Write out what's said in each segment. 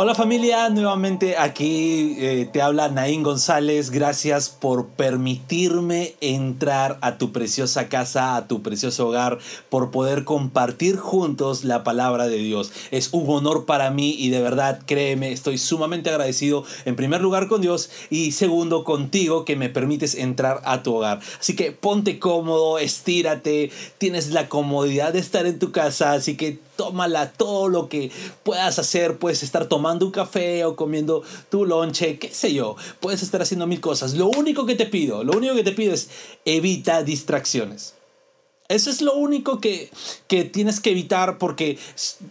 Hola familia, nuevamente aquí eh, te habla Naín González. Gracias por permitirme entrar a tu preciosa casa, a tu precioso hogar, por poder compartir juntos la palabra de Dios. Es un honor para mí y de verdad, créeme, estoy sumamente agradecido en primer lugar con Dios y segundo contigo que me permites entrar a tu hogar. Así que ponte cómodo, estírate, tienes la comodidad de estar en tu casa, así que tómala todo lo que puedas hacer. Puedes estar tomando un café o comiendo tu lonche, qué sé yo. Puedes estar haciendo mil cosas. Lo único que te pido, lo único que te pido es evita distracciones. Eso es lo único que, que, tienes que evitar porque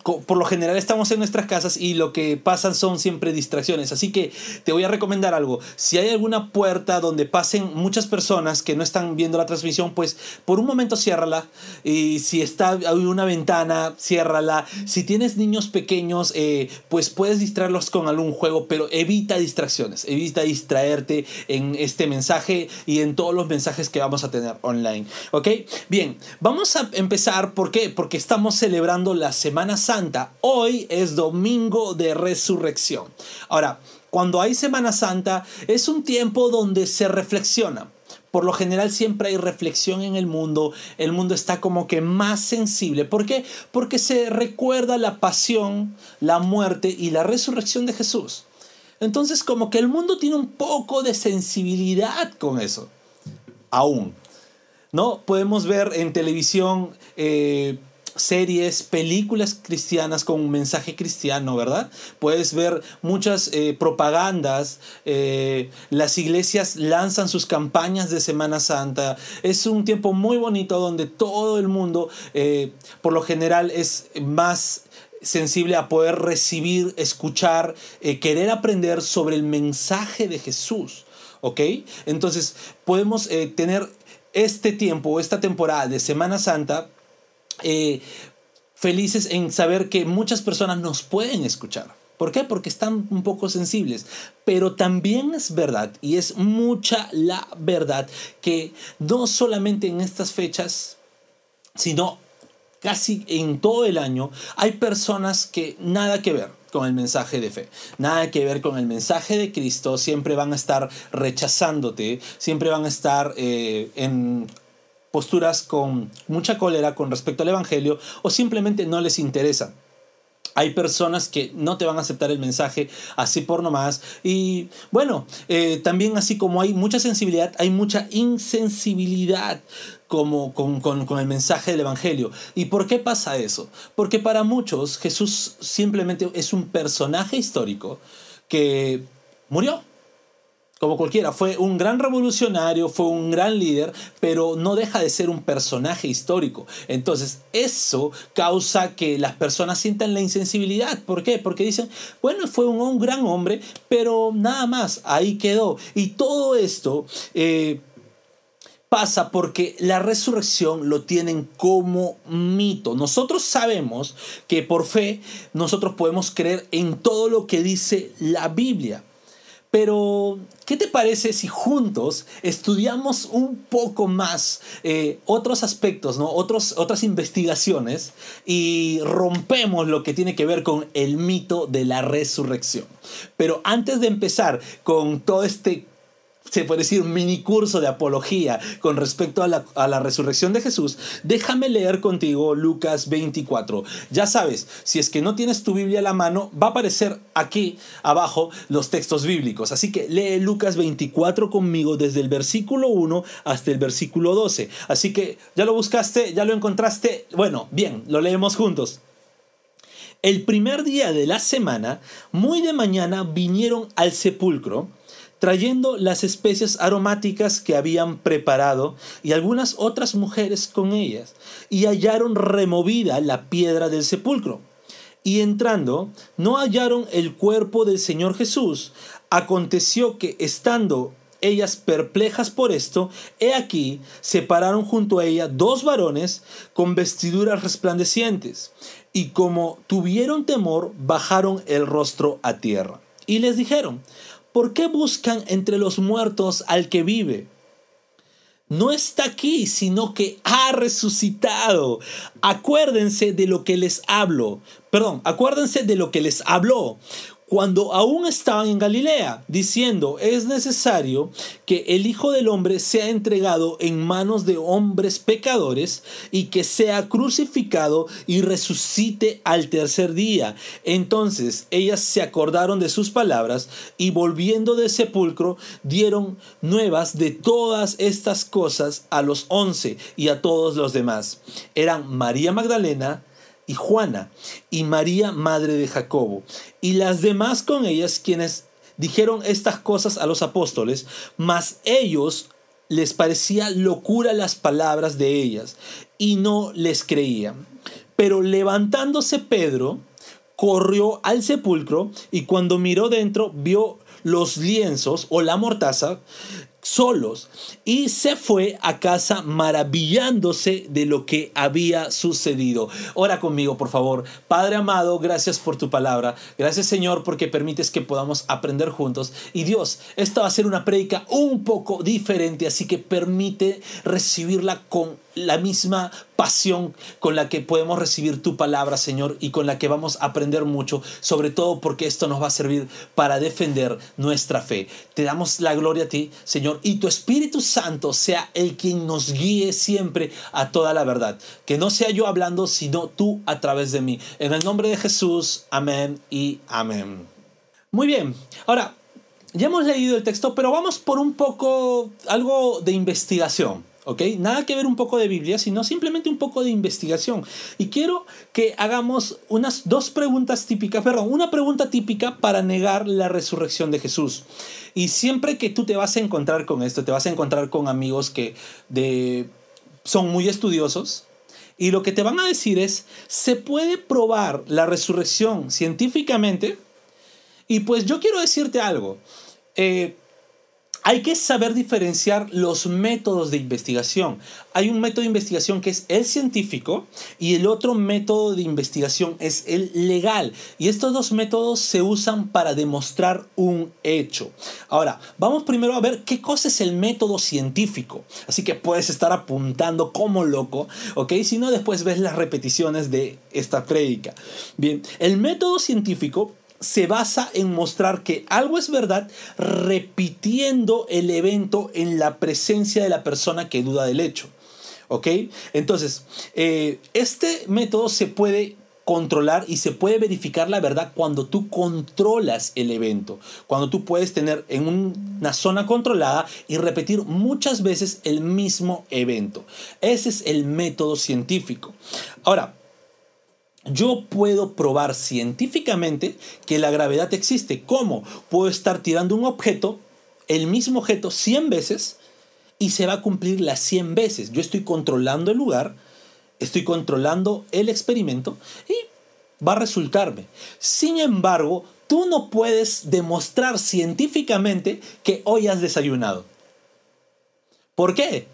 por lo general estamos en nuestras casas y lo que pasan son siempre distracciones. Así que te voy a recomendar algo. Si hay alguna puerta donde pasen muchas personas que no están viendo la transmisión, pues por un momento ciérrala. Y si está hay una ventana, ciérrala. Si tienes niños pequeños, eh, pues puedes distraerlos con algún juego, pero evita distracciones. Evita distraerte en este mensaje y en todos los mensajes que vamos a tener online. ¿Ok? Bien. Vamos a empezar, ¿por qué? Porque estamos celebrando la Semana Santa. Hoy es domingo de resurrección. Ahora, cuando hay Semana Santa es un tiempo donde se reflexiona. Por lo general siempre hay reflexión en el mundo, el mundo está como que más sensible. ¿Por qué? Porque se recuerda la pasión, la muerte y la resurrección de Jesús. Entonces como que el mundo tiene un poco de sensibilidad con eso. Aún. ¿No? Podemos ver en televisión eh, series, películas cristianas con un mensaje cristiano, ¿verdad? Puedes ver muchas eh, propagandas, eh, las iglesias lanzan sus campañas de Semana Santa. Es un tiempo muy bonito donde todo el mundo, por lo general, es más sensible a poder recibir, escuchar, querer aprender sobre el mensaje de Jesús. ¿Ok? Entonces podemos tener este tiempo, esta temporada de Semana Santa, eh, felices en saber que muchas personas nos pueden escuchar. ¿Por qué? Porque están un poco sensibles. Pero también es verdad, y es mucha la verdad, que no solamente en estas fechas, sino casi en todo el año, hay personas que nada que ver con el mensaje de fe, nada que ver con el mensaje de Cristo, siempre van a estar rechazándote, siempre van a estar eh, en posturas con mucha cólera con respecto al Evangelio o simplemente no les interesa. Hay personas que no te van a aceptar el mensaje así por nomás. Y bueno, eh, también así como hay mucha sensibilidad, hay mucha insensibilidad como con, con, el mensaje del Evangelio. ¿Y por qué pasa eso? Porque para muchos Jesús simplemente es un personaje histórico que murió. Como cualquiera, fue un gran revolucionario, fue un gran líder, pero no deja de ser un personaje histórico. Entonces, eso causa que las personas sientan la insensibilidad. ¿Por qué? Porque dicen, bueno, fue un, gran hombre, pero nada más, ahí quedó. Y todo esto eh, pasa porque la resurrección lo tienen como mito. Nosotros sabemos que por fe nosotros podemos creer en todo lo que dice la Biblia. Pero, ¿qué te parece si juntos estudiamos un poco más eh, otros aspectos, ¿no? Otros, otras investigaciones y rompemos lo que tiene que ver con el mito de la resurrección? Pero antes de empezar con todo este se puede decir, un mini curso de apología con respecto a la, resurrección de Jesús, déjame leer contigo Lucas 24. Ya sabes, si es que no tienes tu Biblia a la mano, va a aparecer aquí abajo los textos bíblicos. Así que lee Lucas 24 conmigo desde el versículo 1 hasta el versículo 12. Así que ya lo buscaste, ya lo encontraste. Bueno, bien, lo leemos juntos. El primer día de la semana, muy de mañana, vinieron al sepulcro trayendo las especias aromáticas que habían preparado y algunas otras mujeres con ellas, y hallaron removida la piedra del sepulcro. Y entrando, no hallaron el cuerpo del Señor Jesús. Aconteció que, estando ellas perplejas por esto, he aquí, se pararon junto a ella dos varones con vestiduras resplandecientes, y como tuvieron temor, bajaron el rostro a tierra. Y les dijeron, ¿por qué buscan entre los muertos al que vive? No está aquí, sino que ha resucitado. Acuérdense de lo que les hablo. Perdón, acuérdense de lo que les habló cuando aún estaban en Galilea, diciendo, es necesario que el Hijo del Hombre sea entregado en manos de hombres pecadores y que sea crucificado y resucite al tercer día. Entonces ellas se acordaron de sus palabras y volviendo del sepulcro dieron nuevas de todas estas cosas a los once y a todos los demás. Eran María Magdalena, y Juana, y María, madre de Jacobo, y las demás con ellas quienes dijeron estas cosas a los apóstoles, mas ellos les parecía locura las palabras de ellas, y no les creían. Pero levantándose Pedro, corrió al sepulcro, y cuando miró dentro, vio los lienzos o la mortaza solos y se fue a casa maravillándose de lo que había sucedido. Ora conmigo, por favor. Padre amado, gracias por tu palabra. Gracias, Señor, porque permites que podamos aprender juntos. Y Dios, esta va a ser una prédica un poco diferente, así que permite recibirla con la misma pasión con la que podemos recibir tu palabra, Señor, y con la que vamos a aprender mucho, sobre todo porque esto nos va a servir para defender nuestra fe. Te damos la gloria a ti, Señor, y tu Espíritu Santo sea el quien nos guíe siempre a toda la verdad. Que no sea yo hablando, sino tú a través de mí. En el nombre de Jesús, amén y amén. Muy bien, ahora ya hemos leído el texto, pero vamos por un poco algo de investigación. ¿Ok? Nada que ver un poco de Biblia, sino simplemente un poco de investigación. Y quiero que hagamos unas dos preguntas típicas, perdón, una pregunta típica para negar la resurrección de Jesús. Y siempre que tú te vas a encontrar con esto, te vas a encontrar con amigos que de, son muy estudiosos, y lo que te van a decir es, ¿se puede probar la resurrección científicamente? Y pues yo quiero decirte algo. Eh, hay que saber diferenciar los métodos de investigación. Hay un método de investigación que es el científico y el otro método de investigación es el legal. Y estos dos métodos se usan para demostrar un hecho. Ahora, vamos primero a ver qué cosa es el método científico. Así que puedes estar apuntando como loco, ¿ok? Si no, después ves las repeticiones de esta prédica. Bien, el método científico se basa en mostrar que algo es verdad repitiendo el evento en la presencia de la persona que duda del hecho. ¿Ok? Entonces, eh, este método se puede controlar y se puede verificar la verdad cuando tú controlas el evento, cuando tú puedes tener en una zona controlada y repetir muchas veces el mismo evento. Ese es el método científico. Ahora, yo puedo probar científicamente que la gravedad existe. ¿Cómo? Puedo estar tirando un objeto, el mismo objeto, 100 veces y se va a cumplir las 100 veces. Yo estoy controlando el lugar, estoy controlando el experimento y va a resultarme. Sin embargo, tú no puedes demostrar científicamente que hoy has desayunado. ¿Por qué?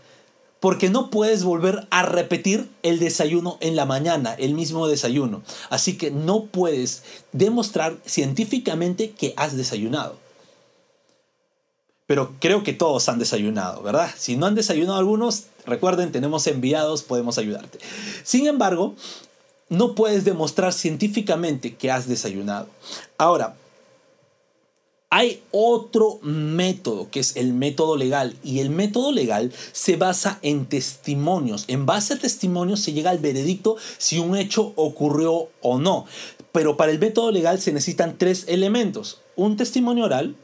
Porque no puedes volver a repetir el desayuno en la mañana, el mismo desayuno. Así que no puedes demostrar científicamente que has desayunado. Pero creo que todos han desayunado, ¿verdad? Si no han desayunado algunos, recuerden, tenemos enviados, podemos ayudarte. Sin embargo, no puedes demostrar científicamente que has desayunado. Ahora, hay otro método que es el método legal y el método legal se basa en testimonios. En base a testimonios se llega al veredicto si un hecho ocurrió o no. Pero para el método legal se necesitan tres elementos. Un testimonio oral,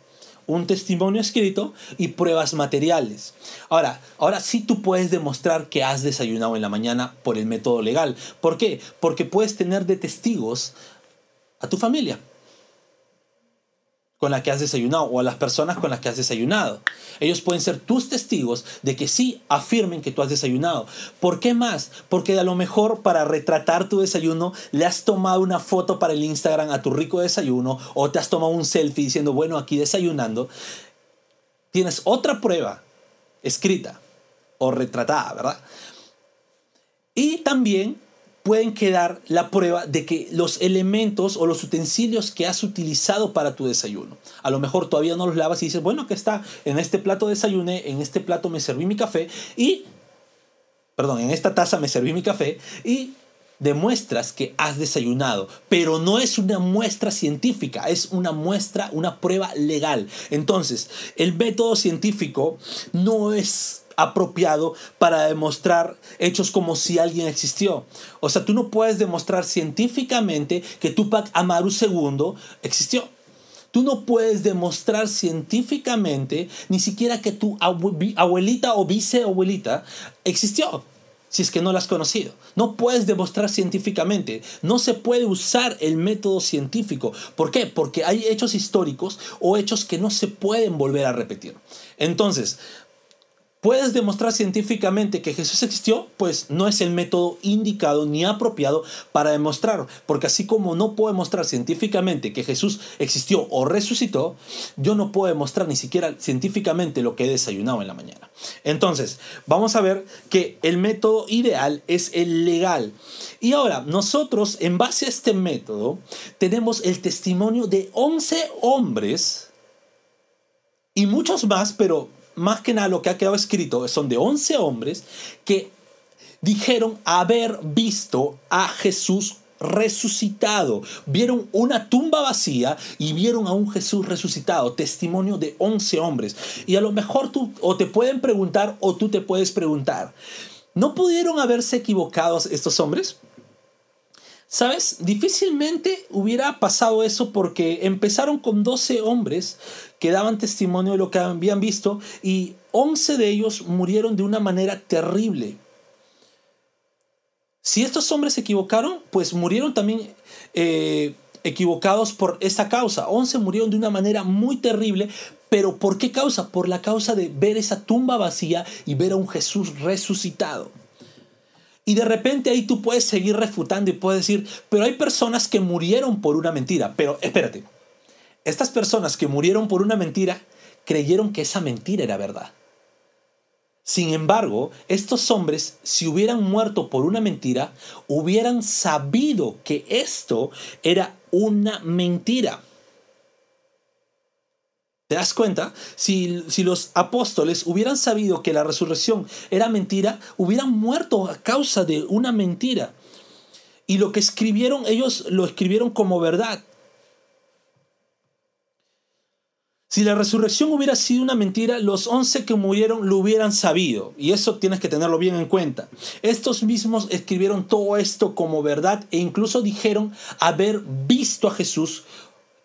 un testimonio escrito y pruebas materiales. Ahora, ahora sí tú puedes demostrar que has desayunado en la mañana por el método legal. ¿Por qué? Porque puedes tener de testigos a tu familia con la que has desayunado o a las personas con las que has desayunado. Ellos pueden ser tus testigos de que sí afirmen que tú has desayunado. ¿Por qué más? Porque a lo mejor para retratar tu desayuno le has tomado una foto para el Instagram a tu rico desayuno o te has tomado un selfie diciendo, bueno, aquí desayunando. Tienes otra prueba escrita o retratada, ¿verdad? Y también pueden quedar la prueba de que los elementos o los utensilios que has utilizado para tu desayuno. A lo mejor todavía no los lavas y dices, bueno, que está en este plato desayuné, en este plato me serví mi café y, perdón, en esta taza me serví mi café y demuestras que has desayunado, pero no es una muestra científica, es una muestra, una prueba legal. Entonces, el método científico no es apropiado para demostrar hechos como si alguien existió. O sea, tú no puedes demostrar científicamente que Tupac Amaru II existió. Tú no puedes demostrar científicamente ni siquiera que tu abuelita o viceabuelita existió, si es que no la has conocido. No puedes demostrar científicamente. No se puede usar el método científico. ¿Por qué? Porque hay hechos históricos o hechos que no se pueden volver a repetir. Entonces, ¿Puedes demostrar científicamente que Jesús existió? Pues no es el método indicado ni apropiado para demostrar, porque así como no puedo demostrar científicamente que Jesús existió o resucitó, yo no puedo demostrar ni siquiera científicamente lo que he desayunado en la mañana. Entonces, vamos a ver que el método ideal es el legal. Y ahora, nosotros, en base a este método, tenemos el testimonio de 11 hombres y muchos más, pero más que nada lo que ha quedado escrito son de 11 hombres que dijeron haber visto a Jesús resucitado. Vieron una tumba vacía y vieron a un Jesús resucitado. Testimonio de 11 hombres. Y a lo mejor tú o te pueden preguntar o tú te puedes preguntar, ¿no pudieron haberse equivocado estos hombres? ¿Sabes? Difícilmente hubiera pasado eso porque empezaron con 12 hombres que daban testimonio de lo que habían visto y 11 de ellos murieron de una manera terrible. Si estos hombres se equivocaron, pues murieron también eh, equivocados por esa causa. 11 murieron de una manera muy terrible, pero ¿por qué causa? Por la causa de ver esa tumba vacía y ver a un Jesús resucitado. Y de repente ahí tú puedes seguir refutando y puedes decir, pero hay personas que murieron por una mentira. Pero espérate, estas personas que murieron por una mentira creyeron que esa mentira era verdad. Sin embargo, estos hombres, si hubieran muerto por una mentira, hubieran sabido que esto era una mentira. ¿Te das cuenta? Si, si, los apóstoles hubieran sabido que la resurrección era mentira, hubieran muerto a causa de una mentira. Y lo que escribieron, ellos lo escribieron como verdad. Si la resurrección hubiera sido una mentira, los once que murieron lo hubieran sabido. Y eso tienes que tenerlo bien en cuenta. Estos mismos escribieron todo esto como verdad e incluso dijeron haber visto a Jesús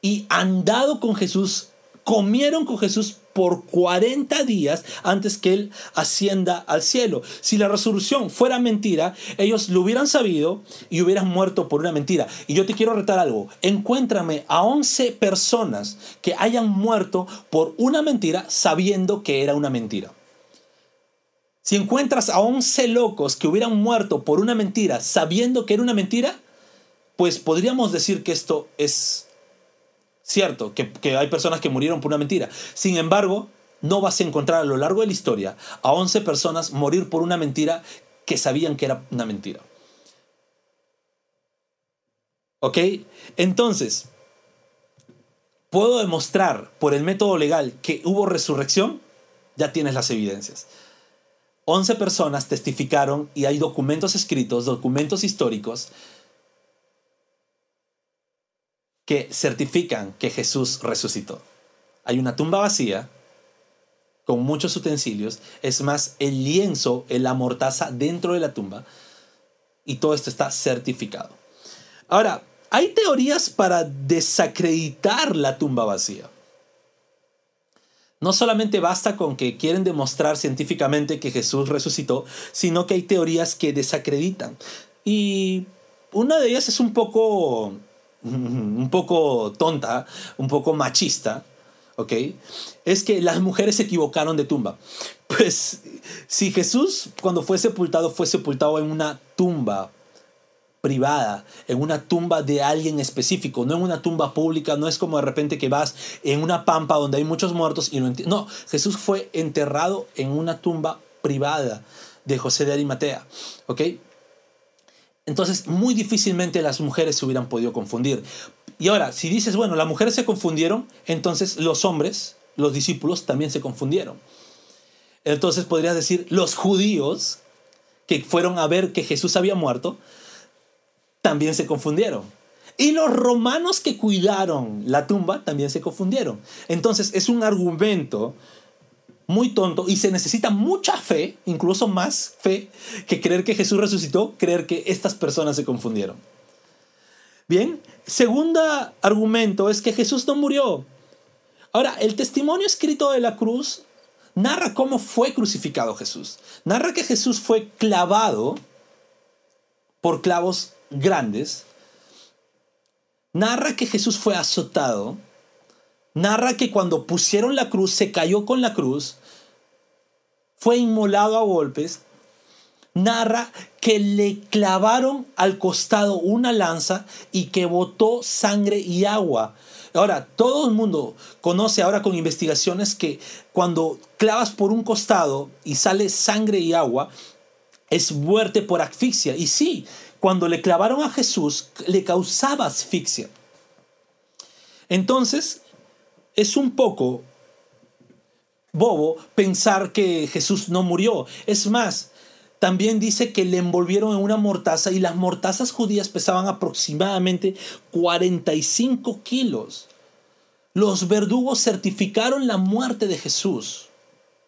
y andado con Jesús comieron con Jesús por 40 días antes que Él ascienda al cielo. Si la resurrección fuera mentira, ellos lo hubieran sabido y hubieran muerto por una mentira. Y yo te quiero retar algo. Encuéntrame a 11 personas que hayan muerto por una mentira sabiendo que era una mentira. Si encuentras a 11 locos que hubieran muerto por una mentira sabiendo que era una mentira, pues podríamos decir que esto es Cierto, que, hay personas que murieron por una mentira. Sin embargo, no vas a encontrar a lo largo de la historia a 11 personas morir por una mentira que sabían que era una mentira. ¿Ok? Entonces, ¿puedo demostrar por el método legal que hubo resurrección? Ya tienes las evidencias. 11 personas testificaron y hay documentos escritos, documentos históricos que certifican que Jesús resucitó. Hay una tumba vacía con muchos utensilios, es más, el lienzo, la mortaza dentro de la tumba, y todo esto está certificado. Ahora, hay teorías para desacreditar la tumba vacía. No solamente basta con que quieren demostrar científicamente que Jesús resucitó, sino que hay teorías que desacreditan. Y una de ellas es un poco un poco tonta, un poco machista, ¿ok? Es que las mujeres se equivocaron de tumba. Pues si Jesús cuando fue sepultado fue sepultado en una tumba privada, en una tumba de alguien específico, no en una tumba pública, no es como de repente que vas en una pampa donde hay muchos muertos y no No, Jesús fue enterrado en una tumba privada de José de Arimatea, ¿ok? Entonces, muy difícilmente las mujeres se hubieran podido confundir. Y ahora, si dices, bueno, las mujeres se confundieron, entonces los hombres, los discípulos, también se confundieron. Entonces podrías decir, los judíos que fueron a ver que Jesús había muerto, también se confundieron. Y los romanos que cuidaron la tumba también se confundieron. Entonces es un argumento muy tonto y se necesita mucha fe, incluso más fe, que creer que Jesús resucitó, creer que estas personas se confundieron. Bien, segundo argumento es que Jesús no murió. Ahora, el testimonio escrito de la cruz narra cómo fue crucificado Jesús. Narra que Jesús fue clavado por clavos grandes. Narra que Jesús fue azotado narra que cuando pusieron la cruz, se cayó con la cruz, fue inmolado a golpes, narra que le clavaron al costado una lanza y que botó sangre y agua. Ahora, todo el mundo conoce ahora con investigaciones que cuando clavas por un costado y sale sangre y agua, es muerte por asfixia. Y sí, cuando le clavaron a Jesús, le causaba asfixia. Entonces, es un poco bobo pensar que Jesús no murió. Es más, también dice que le envolvieron en una mortaza y las mortazas judías pesaban aproximadamente 45 kilos. Los verdugos certificaron la muerte de Jesús.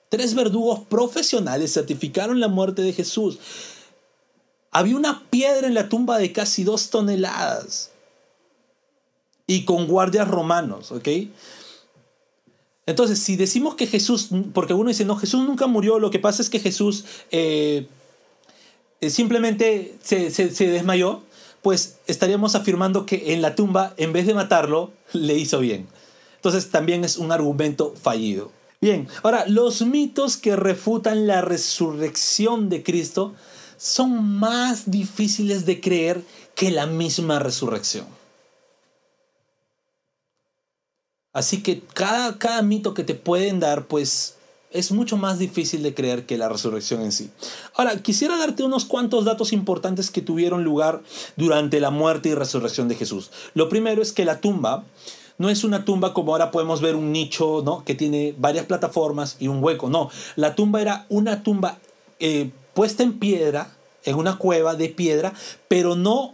Tres verdugos profesionales certificaron la muerte de Jesús. Había una piedra en la tumba de casi dos toneladas y con guardias romanos, ¿ok? Entonces, si decimos que Jesús, porque uno dice, no, Jesús nunca murió, lo que pasa es que Jesús eh, eh, simplemente se, se desmayó, pues estaríamos afirmando que en la tumba, en vez de matarlo, le hizo bien. Entonces también es un argumento fallido. Bien, ahora, los mitos que refutan la resurrección de Cristo son más difíciles de creer que la misma resurrección. Así que cada, cada mito que te pueden dar, pues es mucho más difícil de creer que la resurrección en sí. Ahora, quisiera darte unos cuantos datos importantes que tuvieron lugar durante la muerte y resurrección de Jesús. Lo primero es que la tumba no es una tumba como ahora podemos ver un nicho, ¿no? Que tiene varias plataformas y un hueco. No, la tumba era una tumba eh, puesta en piedra, en una cueva de piedra, pero no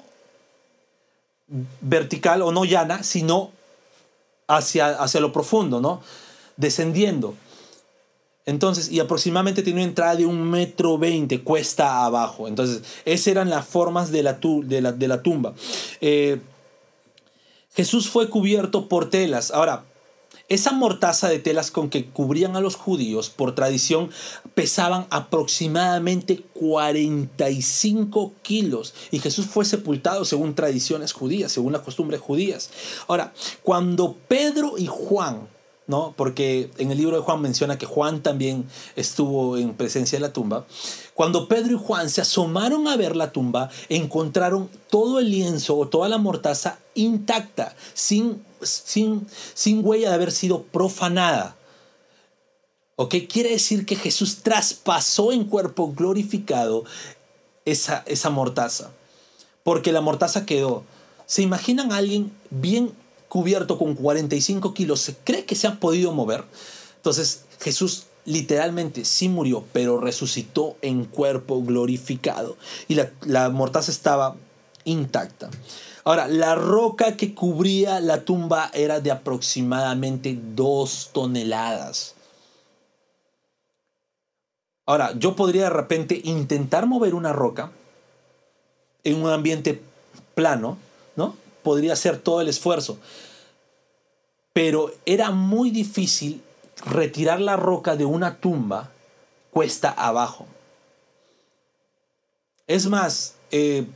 vertical o no llana, sino hacia, hacia lo profundo, ¿no? Descendiendo. Entonces, y aproximadamente tiene una entrada de un metro veinte, cuesta abajo. Entonces, esas eran las formas de la, de la, tumba. Eh, Jesús fue cubierto por telas. Ahora, esa mortaza de telas con que cubrían a los judíos, por tradición, pesaban aproximadamente 45 kilos. Y Jesús fue sepultado según tradiciones judías, según las costumbres judías. Ahora, cuando Pedro y Juan ¿no? Porque en el libro de Juan menciona que Juan también estuvo en presencia de la tumba. Cuando Pedro y Juan se asomaron a ver la tumba, encontraron todo el lienzo o toda la mortaza intacta, sin, sin, sin huella de haber sido profanada. ¿Ok? Quiere decir que Jesús traspasó en cuerpo glorificado esa, esa mortaza. Porque la mortaza quedó. ¿Se imaginan a alguien bien cubierto con 45 kilos, ¿se cree que se ha podido mover? Entonces Jesús literalmente sí murió, pero resucitó en cuerpo glorificado. Y la, la estaba intacta. Ahora, la roca que cubría la tumba era de aproximadamente dos toneladas. Ahora, yo podría de repente intentar mover una roca en un ambiente plano, ¿no? Podría hacer todo el esfuerzo. Pero era muy difícil retirar la roca de una tumba cuesta abajo. Es más, eh,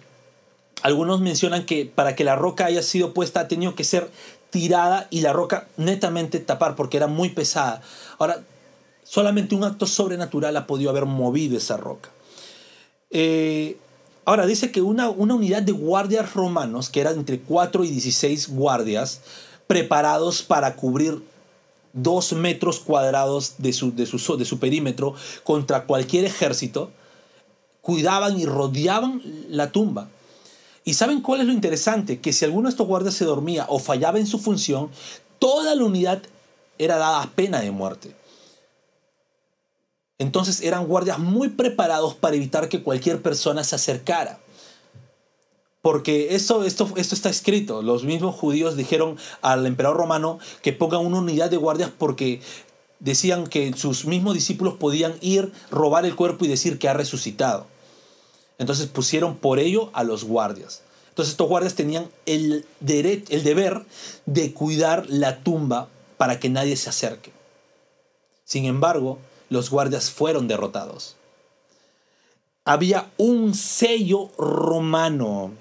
algunos mencionan que para que la roca haya sido puesta ha tenido que ser tirada y la roca netamente tapar porque era muy pesada. Ahora, solamente un acto sobrenatural ha podido haber movido esa roca. Eh, Ahora dice que una, una unidad de guardias romanos, que eran entre 4 y 16 guardias, preparados para cubrir dos metros cuadrados de su, de su, de su perímetro contra cualquier ejército, cuidaban y rodeaban la tumba. ¿Y saben cuál es lo interesante? Que si alguno de estos guardias se dormía o fallaba en su función, toda la unidad era dada pena de muerte. Entonces eran guardias muy preparados para evitar que cualquier persona se acercara. Porque esto, esto, esto está escrito. Los mismos judíos dijeron al emperador romano que pongan una unidad de guardias porque decían que sus mismos discípulos podían ir, robar el cuerpo y decir que ha resucitado. Entonces pusieron por ello a los guardias. Entonces estos guardias tenían el, el deber de cuidar la tumba para que nadie se acerque. Sin embargo, los guardias fueron derrotados. Había un sello romano.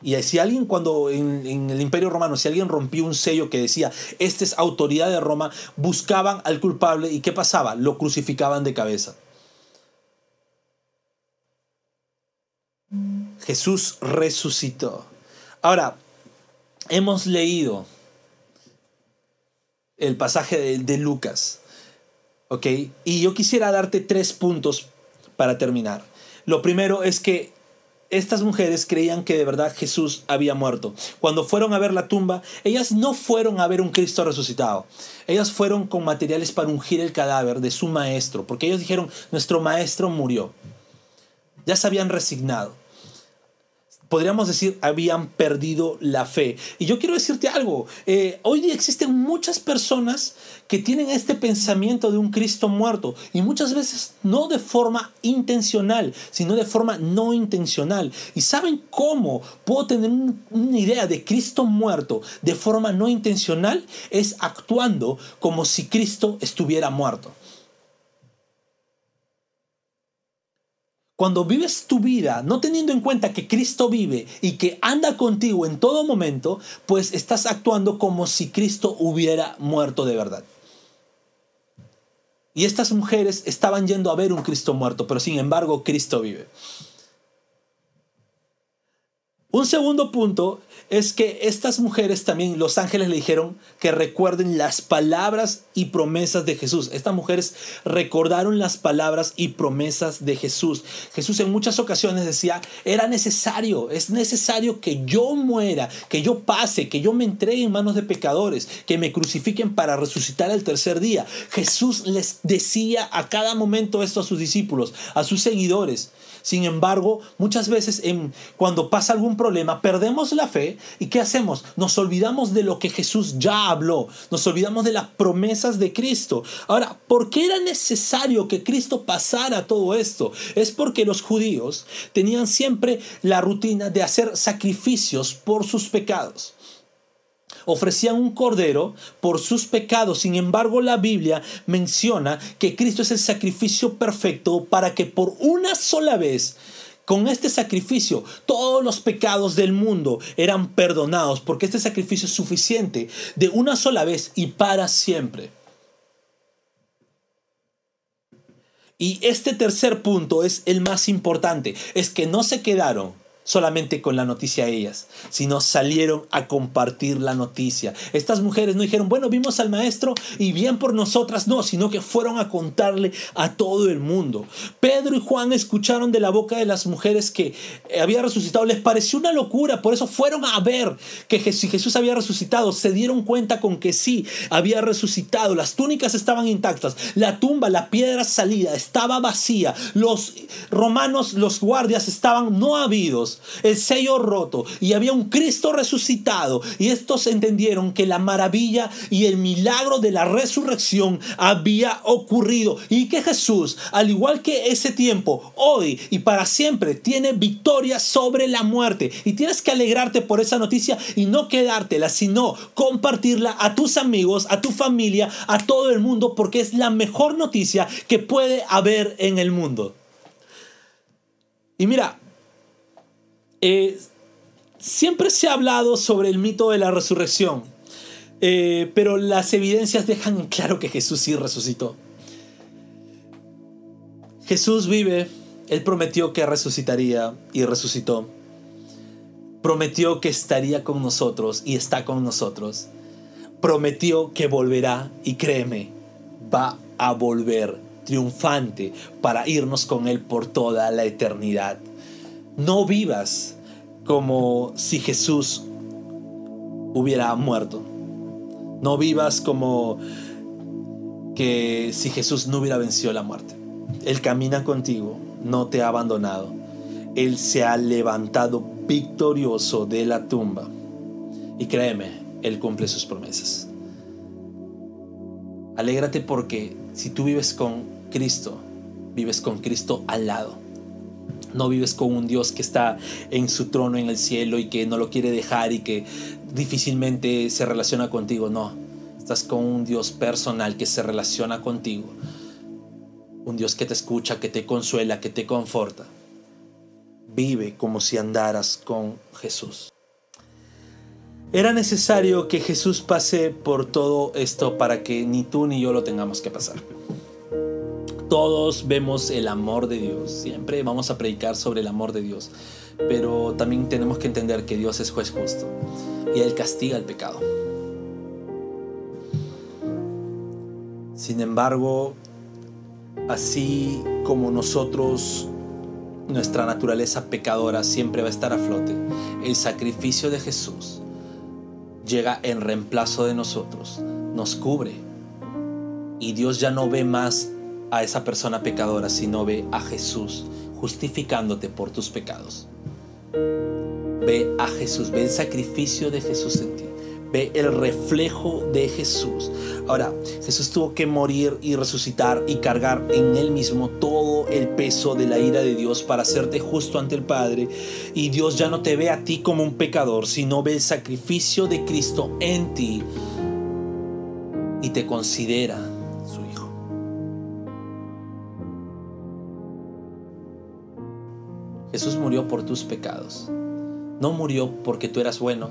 Y si alguien cuando en, el imperio romano, si alguien rompía un sello que decía, esta es autoridad de Roma, buscaban al culpable y ¿qué pasaba? Lo crucificaban de cabeza. Jesús resucitó. Ahora, hemos leído el pasaje de Lucas. ¿Ok? Y yo quisiera darte tres puntos para terminar. Lo primero es que estas mujeres creían que de verdad Jesús había muerto. Cuando fueron a ver la tumba, ellas no fueron a ver un Cristo resucitado. Ellas fueron con materiales para ungir el cadáver de su maestro, porque ellos dijeron, nuestro maestro murió. Ya se habían resignado podríamos decir, habían perdido la fe. Y yo quiero decirte algo, eh, hoy día existen muchas personas que tienen este pensamiento de un Cristo muerto y muchas veces no de forma intencional, sino de forma no intencional. ¿Y saben cómo puedo tener una idea de Cristo muerto de forma no intencional? Es actuando como si Cristo estuviera muerto. Cuando vives tu vida no teniendo en cuenta que Cristo vive y que anda contigo en todo momento, pues estás actuando como si Cristo hubiera muerto de verdad. Y estas mujeres estaban yendo a ver un Cristo muerto, pero sin embargo Cristo vive. Un segundo punto es que estas mujeres también, los ángeles le dijeron que recuerden las palabras y promesas de Jesús. Estas mujeres recordaron las palabras y promesas de Jesús. Jesús en muchas ocasiones decía, era necesario, es necesario que yo muera, que yo pase, que yo me entregue en manos de pecadores, que me crucifiquen para resucitar el tercer día. Jesús les decía a cada momento esto a sus discípulos, a sus seguidores. Sin embargo, muchas veces cuando pasa algún problema, perdemos la fe y ¿qué hacemos? Nos olvidamos de lo que Jesús ya habló, nos olvidamos de las promesas de Cristo. Ahora, ¿por qué era necesario que Cristo pasara todo esto? Es porque los judíos tenían siempre la rutina de hacer sacrificios por sus pecados ofrecían un cordero por sus pecados. Sin embargo, la Biblia menciona que Cristo es el sacrificio perfecto para que por una sola vez con este sacrificio todos los pecados del mundo eran perdonados, porque este sacrificio es suficiente de una sola vez y para siempre. Y este tercer punto es el más importante, es que no se quedaron solamente con la noticia a ellas, sino salieron a compartir la noticia. Estas mujeres no dijeron, bueno, vimos al maestro y bien por nosotras, no, sino que fueron a contarle a todo el mundo. Pedro y Juan escucharon de la boca de las mujeres que había resucitado, les pareció una locura, por eso fueron a ver que Jesús había resucitado, se dieron cuenta con que sí, había resucitado, las túnicas estaban intactas, la tumba, la piedra salida estaba vacía, los romanos, los guardias estaban no habidos, el sello roto y había un Cristo resucitado. Y estos entendieron que la maravilla y el milagro de la resurrección había ocurrido y que Jesús, al igual que ese tiempo, hoy y para siempre, tiene victoria sobre la muerte. Y tienes que alegrarte por esa noticia y no quedártela, sino compartirla a tus amigos, a tu familia, a todo el mundo, porque es la mejor noticia que puede haber en el mundo. Y mira, eh, siempre se ha hablado sobre el mito de la resurrección, eh, pero las evidencias dejan claro que Jesús sí resucitó. Jesús vive, Él prometió que resucitaría y resucitó. Prometió que estaría con nosotros y está con nosotros. Prometió que volverá y créeme, va a volver triunfante para irnos con Él por toda la eternidad. No vivas como si Jesús hubiera muerto. No vivas como que si Jesús no hubiera vencido la muerte. Él camina contigo, no te ha abandonado. Él se ha levantado victorioso de la tumba. Y créeme, Él cumple sus promesas. Alégrate porque si tú vives con Cristo, vives con Cristo al lado. No vives con un Dios que está en su trono en el cielo y que no lo quiere dejar y que difícilmente se relaciona contigo. No, estás con un Dios personal que se relaciona contigo. Un Dios que te escucha, que te consuela, que te conforta. Vive como si andaras con Jesús. Era necesario que Jesús pase por todo esto para que ni tú ni yo lo tengamos que pasar. Todos vemos el amor de Dios, siempre vamos a predicar sobre el amor de Dios, pero también tenemos que entender que Dios es juez justo y Él castiga el pecado. Sin embargo, así como nosotros, nuestra naturaleza pecadora siempre va a estar a flote, el sacrificio de Jesús llega en reemplazo de nosotros, nos cubre. Y Dios ya no ve más a esa persona pecadora, sino ve a Jesús justificándote por tus pecados. Ve a Jesús, ve el sacrificio de Jesús en ti ve el reflejo de Jesús. Ahora, Jesús tuvo que morir y resucitar y cargar en él mismo todo el peso de la ira de Dios para hacerte justo ante el Padre. Y Dios ya no te ve a ti como un pecador, sino ve el sacrificio de Cristo en ti y te considera Jesús murió por tus pecados. No murió porque tú eras bueno,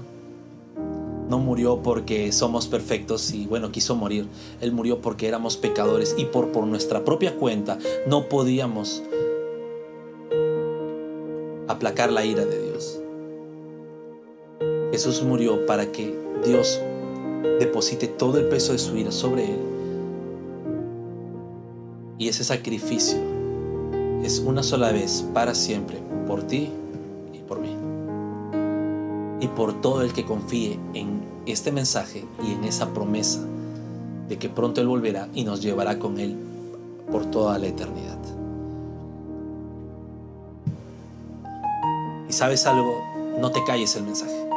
no murió porque somos perfectos y bueno, quiso morir. Él murió porque éramos pecadores y por, por nuestra propia cuenta no podíamos aplacar la ira de Dios. Jesús murió para que Dios deposite todo el peso de su ira sobre él. Y ese sacrificio es una sola vez, para siempre, por ti y por mí y por todo el que confíe en este mensaje y en esa promesa de que pronto Él volverá y nos llevará con Él por toda la eternidad. Y sabes algo, no te calles el mensaje.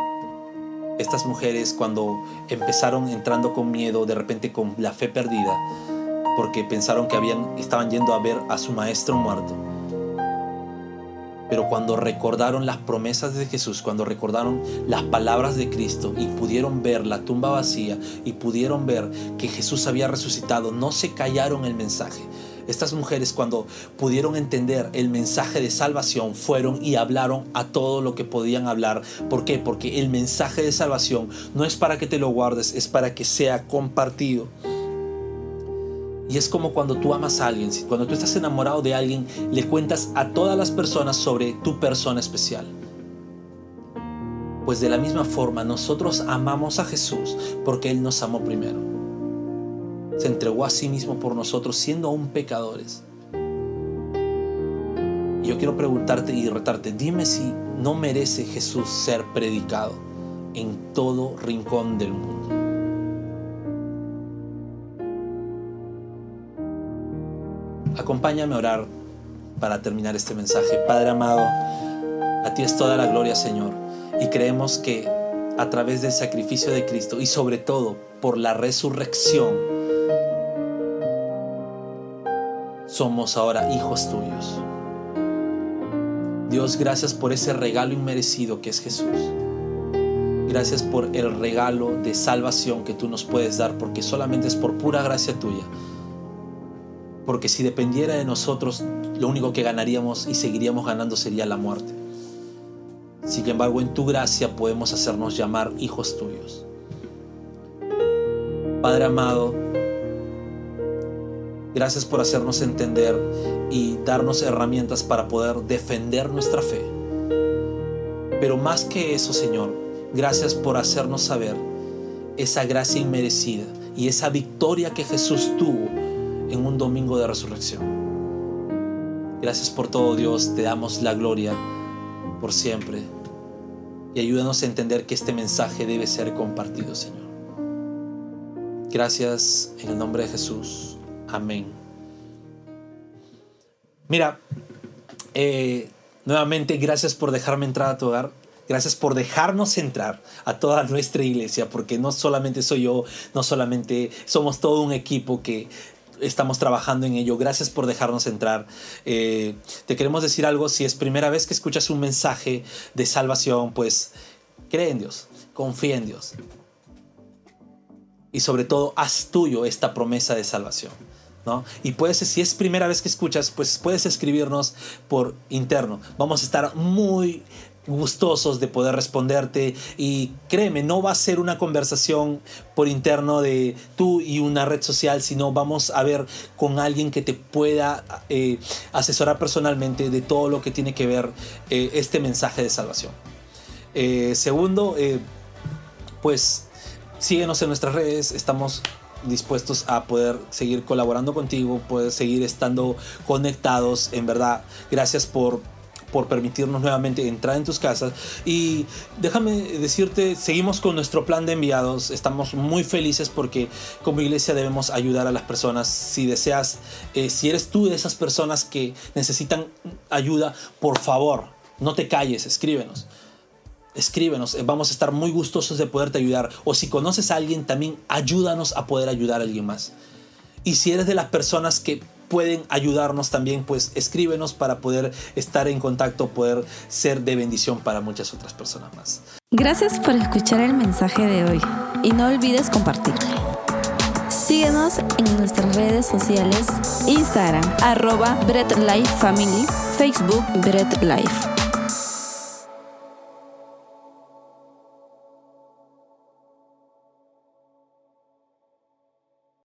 Estas mujeres cuando empezaron entrando con miedo, de repente con la fe perdida, porque pensaron que habían, estaban yendo a ver a su maestro muerto, pero cuando recordaron las promesas de Jesús, cuando recordaron las palabras de Cristo y pudieron ver la tumba vacía y pudieron ver que Jesús había resucitado, no se callaron el mensaje. Estas mujeres cuando pudieron entender el mensaje de salvación fueron y hablaron a todo lo que podían hablar. ¿Por qué? Porque el mensaje de salvación no es para que te lo guardes, es para que sea compartido. Y es como cuando tú amas a alguien, cuando tú estás enamorado de alguien, le cuentas a todas las personas sobre tu persona especial. Pues de la misma forma nosotros amamos a Jesús porque Él nos amó primero. Se entregó a sí mismo por nosotros siendo aún pecadores. Y yo quiero preguntarte y retarte, dime si no merece Jesús ser predicado en todo rincón del mundo. Acompáñame a orar para terminar este mensaje. Padre amado, a ti es toda la gloria, Señor. Y creemos que a través del sacrificio de Cristo y sobre todo por la resurrección, somos ahora hijos tuyos. Dios, gracias por ese regalo inmerecido que es Jesús. Gracias por el regalo de salvación que tú nos puedes dar, porque solamente es por pura gracia tuya porque si dependiera de nosotros, lo único que ganaríamos y seguiríamos ganando sería la muerte. Sin embargo, en tu gracia podemos hacernos llamar hijos tuyos. Padre amado, gracias por hacernos entender y darnos herramientas para poder defender nuestra fe. Pero más que eso, Señor, gracias por hacernos saber esa gracia inmerecida y esa victoria que Jesús tuvo en un domingo de resurrección. Gracias por todo Dios, te damos la gloria por siempre. y ayúdanos a entender que este mensaje debe ser compartido, Señor. Gracias en el nombre de Jesús. Amén. Mira, eh, nuevamente gracias por dejarme entrar a tu hogar. Gracias por dejarnos entrar a toda nuestra iglesia, porque no solamente soy yo, no solamente somos todo un equipo que estamos trabajando en ello. Gracias por dejarnos entrar. Eh, te queremos decir algo, si es primera vez que escuchas un mensaje de salvación, pues cree en Dios, confía en Dios. Y sobre todo, haz tuyo esta promesa de salvación. ¿No? Y puedes, si es primera vez que escuchas, pues puedes escribirnos por interno. Vamos a estar muy gustosos de poder responderte y créeme, no va a ser una conversación por interno de tú y una red social, sino vamos a ver con alguien que te pueda eh, asesorar personalmente de todo lo que tiene que ver eh, este mensaje de salvación. Eh, segundo, pues síguenos en nuestras redes, estamos dispuestos a poder seguir colaborando contigo, poder seguir estando conectados, en verdad, gracias por por permitirnos nuevamente entrar en tus casas. Y déjame decirte, seguimos con nuestro plan de enviados. Estamos muy felices porque como iglesia debemos ayudar a las personas. Si deseas, eh, si eres tú de esas personas que necesitan ayuda, por favor, no te calles, escríbenos escríbenos, eh, vamos a estar muy gustosos de poderte ayudar. O si conoces a alguien, también ayúdanos a poder ayudar a alguien más. Y si eres de las personas que pueden ayudarnos también, pues escríbenos para poder estar en contacto, poder ser de bendición para muchas otras personas más. Gracias por escuchar el mensaje de hoy y no olvides compartirlo. Síguenos en nuestras redes sociales, Instagram, arroba Bread Life Family, Facebook Bread Life.